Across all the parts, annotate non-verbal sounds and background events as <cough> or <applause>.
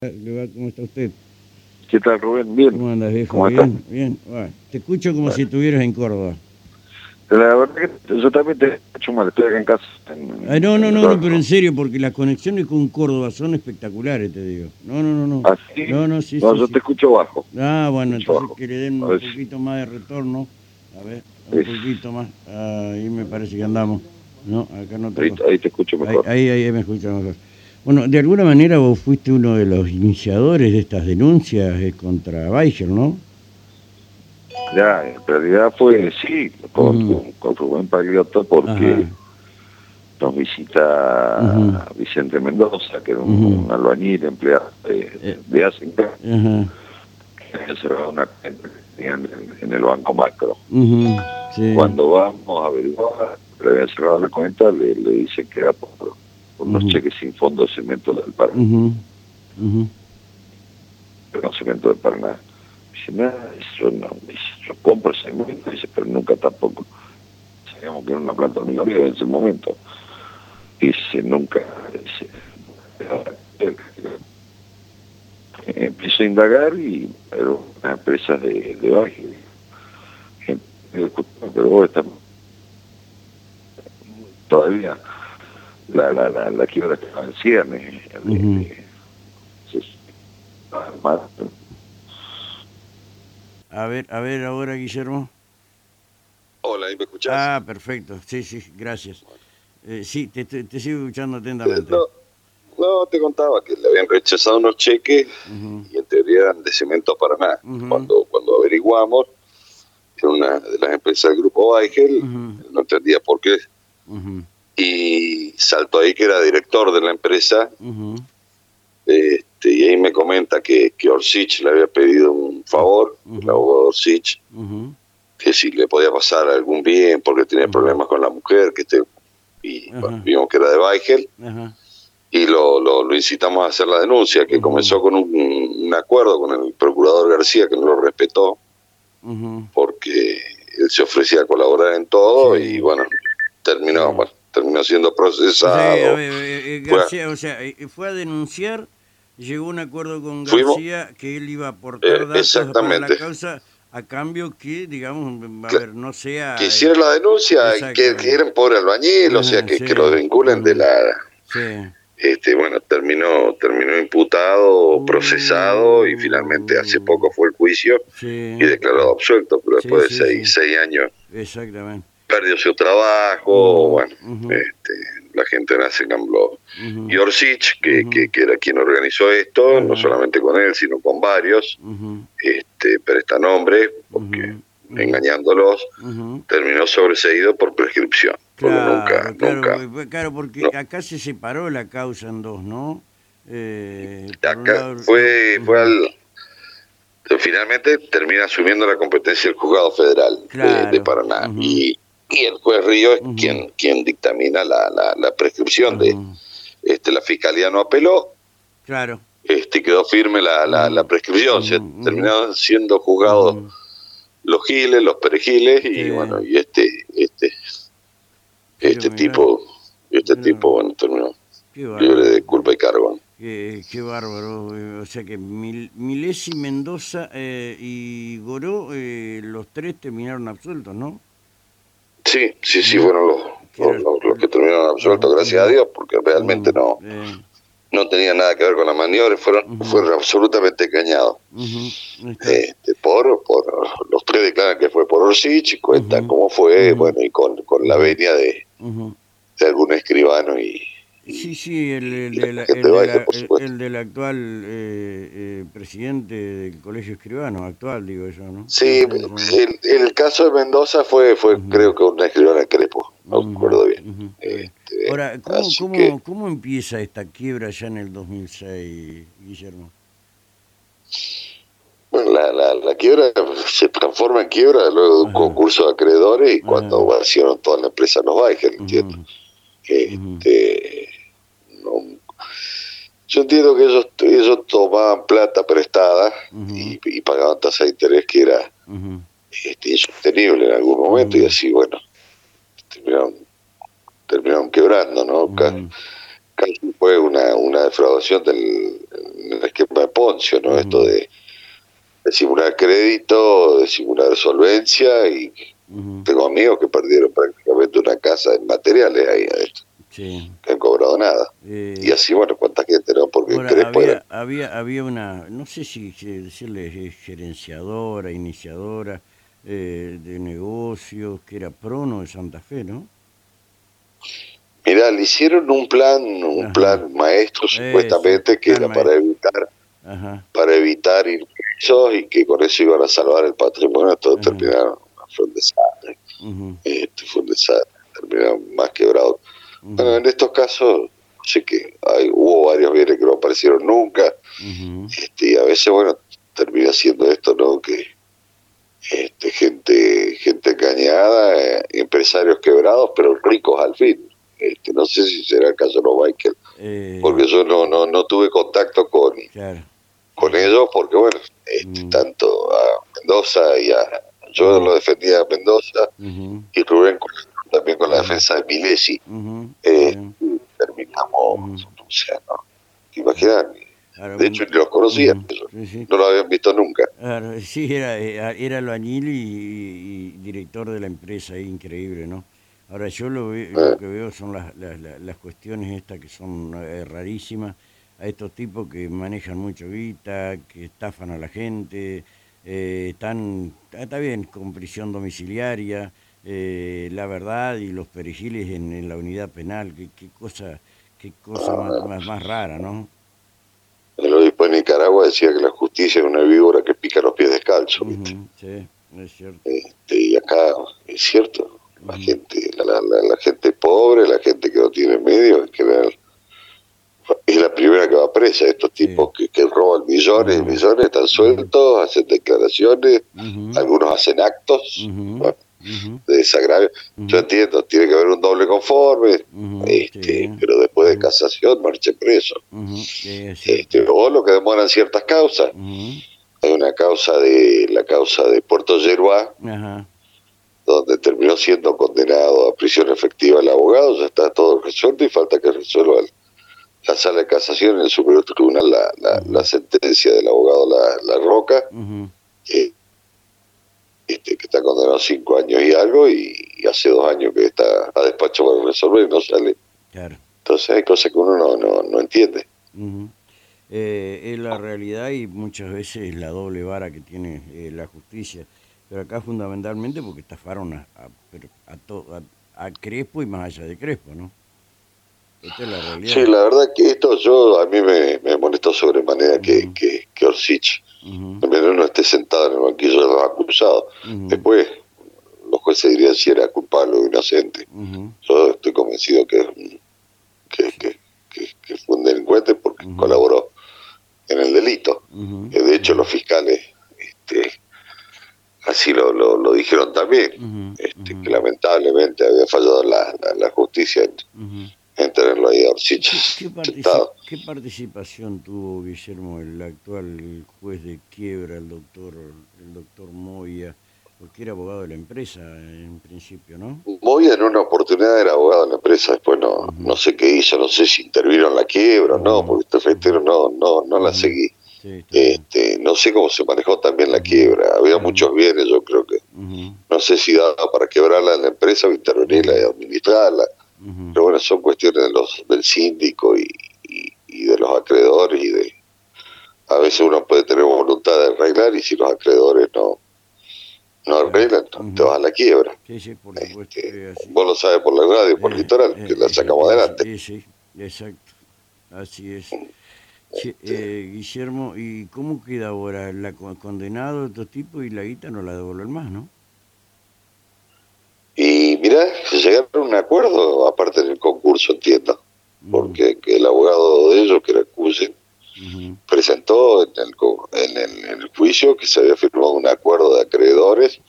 ¿Cómo está usted? ¿Qué tal, Rubén? Bien. ¿Cómo andas, viejo? ¿Cómo bien, estás? bien. Bueno, te escucho como si estuvieras en Córdoba. La verdad que yo también te escucho mal, estoy acá en casa. en- Ay, no, no, en no, el no, pero en serio, porque las conexiones con Córdoba son espectaculares, te digo. No, no, no, no. ¿Ah, sí? No, no, sí, No, sí, yo sí. te escucho bajo. Ah, bueno, escucho entonces bajo. que le den un poquito más de retorno. A ver, un poquito más. Ahí me parece que andamos. No, acá no Ahí, tengo. ahí te escucho Ahí, mejor. ahí, ahí me escucha mejor. Bueno, de alguna manera vos fuiste uno de los iniciadores de estas denuncias eh, contra Weichel, ¿no? Ya, en realidad fue, sí, con, con, con Rubén Pagliotto porque Ajá. nos visita Ujú. Vicente Mendoza, que era un, un albañil empleado de, Eh. de Asenca, que había cerrado una en, en el Banco Macro. sí. Cuando vamos a averiguar, le habían cerrado la cuenta, le, le dicen que era por, por los cheques sin fondo de cemento del Paraná. Ujú. no cemento de Paraná. Dice, nada, eso no, dice, yo compro cemento, dice, pero nunca tampoco. Sabíamos que era una planta minoría en ese momento. Dice, nunca, dice, empiezo a indagar y era una empresa de, de baje. Pero vos estás todavía la, la, la, la quiebra estaba en ciernes. Nada más, A ver, a ver ahora, Guillermo. Hola, ¿ahí me escuchás? Ah, perfecto. Sí, sí, gracias. Eh, sí, te, te, te sigo escuchando atentamente. no, no, te contaba que le habían rechazado unos cheques y en teoría eran de Cemento Paraná. Ujú. cuando, cuando averiguamos, era una de las empresas del grupo Weigel, no entendía por qué, y saltó ahí que era director de la empresa, este, y ahí me comenta que, que Orsich le había pedido un favor, el abogado Orsich, que si le podía pasar algún bien porque tenía problemas con la mujer, que este, y bueno, vimos que era de Weigel, y lo, lo, lo incitamos a hacer la denuncia, que comenzó con un, un acuerdo con el procurador García, que no lo respetó, porque él se ofrecía a colaborar en todo y bueno, terminó, bueno, terminó siendo procesado. a ver, eh, eh, Fue- García, o sea, eh, fue a denunciar, llegó a un acuerdo con Fuimos- García que él iba a aportar datos para la causa a cambio que, digamos, a ver, no sea... que hicieron la denuncia y que, que eran pobre albañil, o sea, que, sí. que lo vinculen de la... Sí. Este, bueno, terminó terminó imputado, Mm. procesado y finalmente hace poco fue el juicio Sí, y declarado absuelto, pero Sí, después sí, de seis, sí. seis años exactamente. Perdió su trabajo, bueno, este, la gente en Asenam lo... Y Orsich, que, que, que era quien organizó esto, no solamente con él, sino con varios, este, presta nombre, porque engañándolos, terminó sobreseído por prescripción. Claro, nunca, claro, nunca. pues, claro, porque no. acá se separó la causa en dos, ¿no? Eh, Acá lado- fue, fue al. Finalmente termina asumiendo la competencia del juzgado federal de- Claro, de, Paraná. y, y el juez Río es quien, quien dictamina la, la, la prescripción. de este La fiscalía no apeló, Claro. este quedó firme la, la, la prescripción. Se Ujú, ujú. terminaron siendo juzgados los giles, los perejiles y bueno, y este este Pero este mirá, tipo este tipo bueno, terminó libre de culpa y cargo. Qué, qué bárbaro. eh, O sea que Mil, Milesi, Mendoza eh, y Goró, eh, los tres terminaron absueltos, ¿no? Sí, sí, sí, fueron los, Que los, era- los- los que terminaron absueltos, gracias a Dios, porque realmente no no tenían nada que ver con la maniobra, fueron fueron absolutamente engañados. Este, por, por los tres declaran que fue por Orsich, y cuentan cómo fue, bueno, y con, con la venia de, de algún escribano y, Sí, sí, el, el, de la- <laughs> el de la- del actual eh, eh, presidente del Colegio Escribano, actual digo yo, ¿no? Sí, el, caso de Mendoza fue, fue creo que una escribana Crespo, no recuerdo bien. ujú, Este, Ahora, ¿cómo, cómo, que- cómo empieza esta quiebra ya en el 2006, Guillermo? bueno, la, la, la quiebra se transforma en quiebra luego de un Ajá. concurso de acreedores y cuando vaciaron toda la empresa los Weigel, entiendo. Este, yo entiendo que ellos, ellos tomaban plata prestada y, y pagaban tasa de interés que era este, insostenible en algún momento y así, bueno, terminaron, terminaron quebrando, ¿no? Casi fue una, una defraudación del esquema de Poncio, ¿no? Esto de, de simular crédito, de simular solvencia y tengo amigos que perdieron prácticamente una casa en materiales ahí adentro, Sí. que han cobrado nada. Eh, Y así, bueno, cuánta gente, ¿no? Porque ahora, Crespo había, era- había, había una, no sé si decirle gerenciadora, iniciadora eh, de negocios, que era Prono de Santa Fe, ¿no? Mirá, le hicieron un plan, un Ajá. plan maestro Eso, supuestamente que era para evitar Ajá. para evitar ingresos y que con eso iban a salvar el patrimonio, todos Ajá. terminaron, fue un desastre, este, fue un desastre, terminaron más quebrados. Bueno, en estos casos, sé que hay, hubo varios bienes que no aparecieron nunca, este, y a veces, bueno, termina siendo esto, ¿no? Que este, gente, gente engañada, eh, empresarios quebrados, pero ricos al fin. Este, no sé si será el caso de los Michael, eh, porque yo no, no, no tuve contacto con, claro, con ellos, porque bueno, este, Mm. tanto a Mendoza y a. Yo Mm. lo defendía a Mendoza y Rubén con- también con la defensa de Milesi. bien. Mm. o sea, no. ¿Te imaginas? De hecho, ni los conocían, sí, no lo habían visto nunca. Claro, <laughs> sí, era, eh, era albañil y, y- director de la empresa, increíble, ¿no? Ahora yo lo, ve- Ah. lo que veo son las, las, las- cuestiones estas que son eh, rarísimas, a estos tipos que manejan mucho guita, que estafan a la gente, eh, están, está bien, con prisión domiciliaria, eh, la verdad y los perejiles en, en la unidad penal, qué, qué cosa, qué cosa más, más, más rara, ¿no? El obispo de Nicaragua decía que la justicia es una víbora que pica los pies descalzos. ¿viste? Ujú, sí, es cierto. Este, y acá es cierto, la gente, la, la- la- la gente pobre, la gente que no tiene medios, en general, es la primera que va presa. Estos Sí. tipos que, que roban millones y millones están sueltos, hacen declaraciones, algunos hacen actos ujú, de desagravio. Yo entiendo, tiene que haber un doble conforme, este, pero después de casación marche preso. Este, o lo que demoran ciertas causas. Hay una causa de la causa de Puerto Yeruá, donde terminó siendo condenado a prisión efectiva el abogado, ya está todo resuelto y falta que resuelva el- la sala de casación en el Superior Tribunal la, la, la sentencia del abogado La, La Roca, eh, este, que está condenado a cinco años y algo, y, y hace dos años que está a despacho para resolver y no sale. claro. Entonces hay cosas que uno no, no, no entiende. Eh, es la realidad y muchas veces la doble vara que tiene eh, la justicia. Pero acá fundamentalmente porque estafaron a, a, pero a, to- a- a Crespo y más allá de Crespo, ¿no? Esta es la realidad. Sí, la verdad que esto yo a mí me, me molestó sobremanera que, que, que Orsic primero no esté sentado en el banquillo de los acusados. ujú, Después, los jueces dirían si era culpable o inocente. Yo estoy convencido que, que, que, que- fue un delincuente porque colaboró en el delito. Que de hecho, los fiscales este, así lo, lo, lo dijeron también. Este, Que lamentablemente había fallado la, la, la justicia en. En tenerlo ahí a <laughs> ¿Qué, participación tuvo Guillermo, el actual juez de quiebra, el doctor, el doctor Moya, porque era abogado de la empresa en principio, ¿no? Moya en una oportunidad era abogado en la empresa, después no, no sé qué hizo, no sé si intervino en la quiebra o no, porque este reitero no, no, no la seguí. Sí. Este, no sé cómo se manejó también la quiebra, había muchos bienes, yo creo que, no sé si daba para quebrarla en la empresa o intervenirla y administrarla, pero bueno, son cuestiones de los, del síndico y, y, y de los acreedores y de, a veces uno puede tener voluntad de arreglar y si los acreedores no, no arreglan, Ujú. te vas a la quiebra. Sí, sí, por supuesto. Este, es así. vos lo sabes por la radio, por Eh, litoral, eh, que la eh, sacamos adelante. Sí, sí, exacto. Así es. Che, eh, Guillermo, ¿y cómo queda ahora? ¿La co- condenado de estos tipos y la guita no la devuelven más, no? Y mirá, llegaron a un acuerdo, aparte del concurso, entiendo, Mm, porque que el abogado de ellos, que era Cuyen, presentó en el, en, el, en el juicio que se había firmado un acuerdo de acreedores,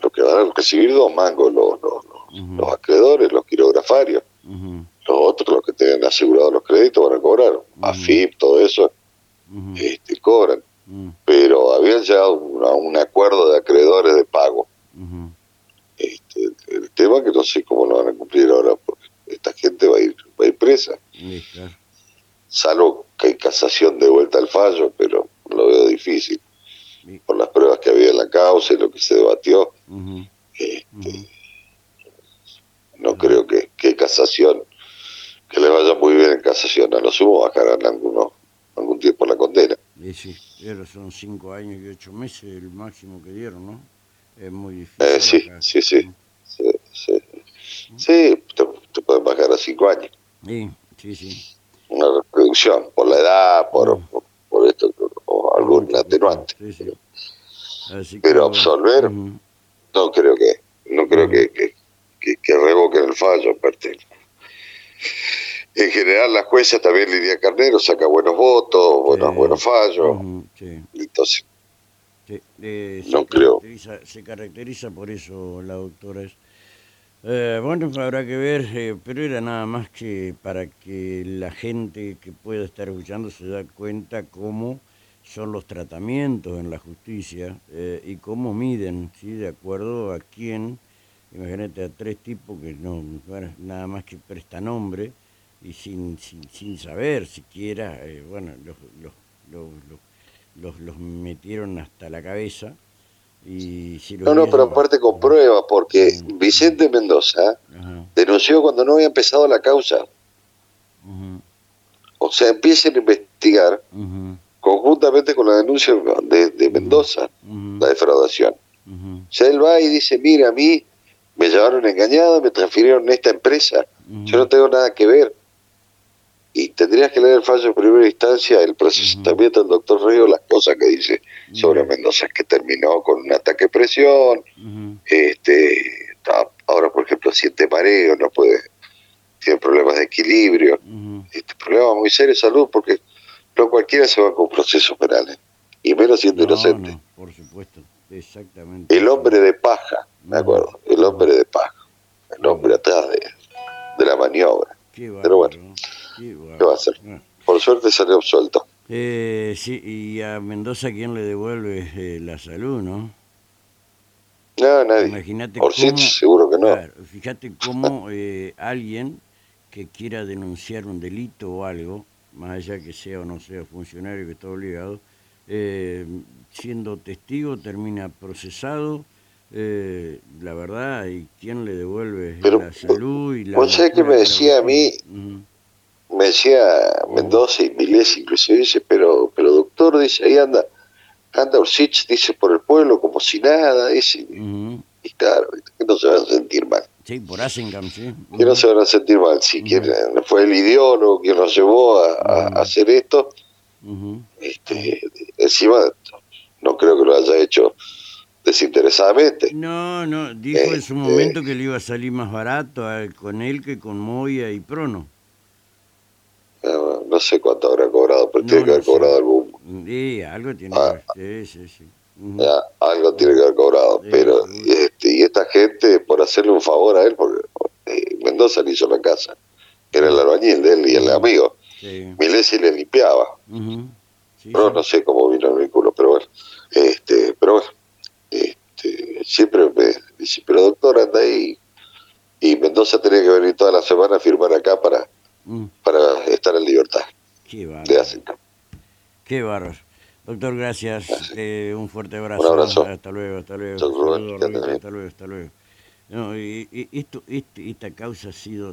lo que van a recibir dos mangos los, los, los- acreedores, los quirografarios, los otros, los que tienen asegurados los créditos, van a cobrar, AFIP, todo eso, este, cobran, pero habían llegado a un acuerdo de acreedores de pago. Tema que no sé cómo lo van a cumplir ahora, porque esta gente va a ir, va a ir presa, Sí, claro. salvo que hay casación de vuelta al fallo, pero lo veo difícil. Por las pruebas que había en la causa y lo que se debatió, este, no creo que, que casación, que le vaya muy bien en casación. A lo sumo bajarán algunos, algún tiempo la condena. Sí, sí, son cinco años y ocho meses el máximo que dieron, ¿no? Es muy difícil. Eh, sí, sí, sí, sí, sí, sí. te, pueden bajar a cinco años. Sí, sí, sí. Una reducción por la edad, por, por, esto, o algún atenuante. Sí, sí. Pero absolver, no creo que, no creo que, que, que, revoquen el fallo, aparte. En general, la jueza también, Lidia Carnero, saca buenos votos, buenos, buenos fallos. Entonces, eh, no se creo. Caracteriza, se caracteriza por eso la doctora. Eh, bueno, habrá que ver, eh, pero era nada más que para que la gente que pueda estar escuchando se da cuenta cómo son los tratamientos en la justicia y cómo miden, ¿sí? de acuerdo a quién, imagínate a tres tipos que no, nada más que presta nombre y sin, sin, sin saber siquiera, bueno, los, los, los, los los, los metieron hasta la cabeza. Y si no, no, pero aparte con pruebas, porque Vicente Mendoza denunció cuando no había empezado la causa. O sea, empiecen a investigar conjuntamente con la denuncia de, Mendoza, la defraudación. O sea, él va y dice, mira, a mí me llevaron engañado, me transfirieron a esta empresa, yo no tengo nada que ver y tendrías que leer el fallo en primera instancia, el procesamiento del doctor Río, las cosas que dice sobre Mendoza, que terminó con un ataque de presión, este ahora por ejemplo siente mareo, no puede, tiene problemas de equilibrio, este, problemas muy serios de salud, porque no cualquiera se va con procesos penales, y menos siendo inocente. por supuesto, exactamente. El hombre de paja, me acuerdo, el hombre de paja, el hombre atrás de, de la maniobra. Pero bueno. ¿Qué va a hacer? Ah. Por suerte salió absuelto. Eh, sí, y a Mendoza, ¿quién le devuelve eh, la salud, no? No, nadie. Imagínate Por cómo, seguro que no. fíjate cómo eh, alguien que quiera denunciar un delito o algo, más allá que sea o no sea funcionario que está obligado, eh, siendo testigo termina procesado, la verdad, ¿y quién le devuelve la salud? Y la ¿Vos sabés que me decía a mí? Me decía Mendoza y Milés inclusive dice, pero, pero doctor, dice, ahí anda, anda Ursich, dice, por el pueblo como si nada, dice, y claro, que no se van a sentir mal. Sí, por Assingham, sí. Que no se van a sentir mal, si fue el ideólogo quien nos llevó a, hacer esto, este, encima no creo que lo haya hecho desinteresadamente. No, no, dijo en su este, momento que le iba a salir más barato con él que con Moya y Prono no sé cuánto habrá cobrado, pero tiene que haber cobrado algún. Sí, algo tiene que ah. haber, sí, sí, algo tiene que haber cobrado, pero este, y esta gente, por hacerle un favor a él, porque eh, Mendoza le hizo la casa, era el albañil de él y el amigo, Milesi le limpiaba. pero no sé cómo vino el vínculo, pero bueno, este, pero bueno, este, siempre me dice, pero doctor, anda ahí. Y Mendoza tenía que venir toda la semana a firmar acá para Mm. para estar en libertad. Qué bárbaro. Qué bárbaro. Doctor, gracias. Eh, un fuerte abrazo. Un abrazo. Hasta luego, hasta luego. hasta luego, hasta luego. No, y, y esto, este, esta causa ha sido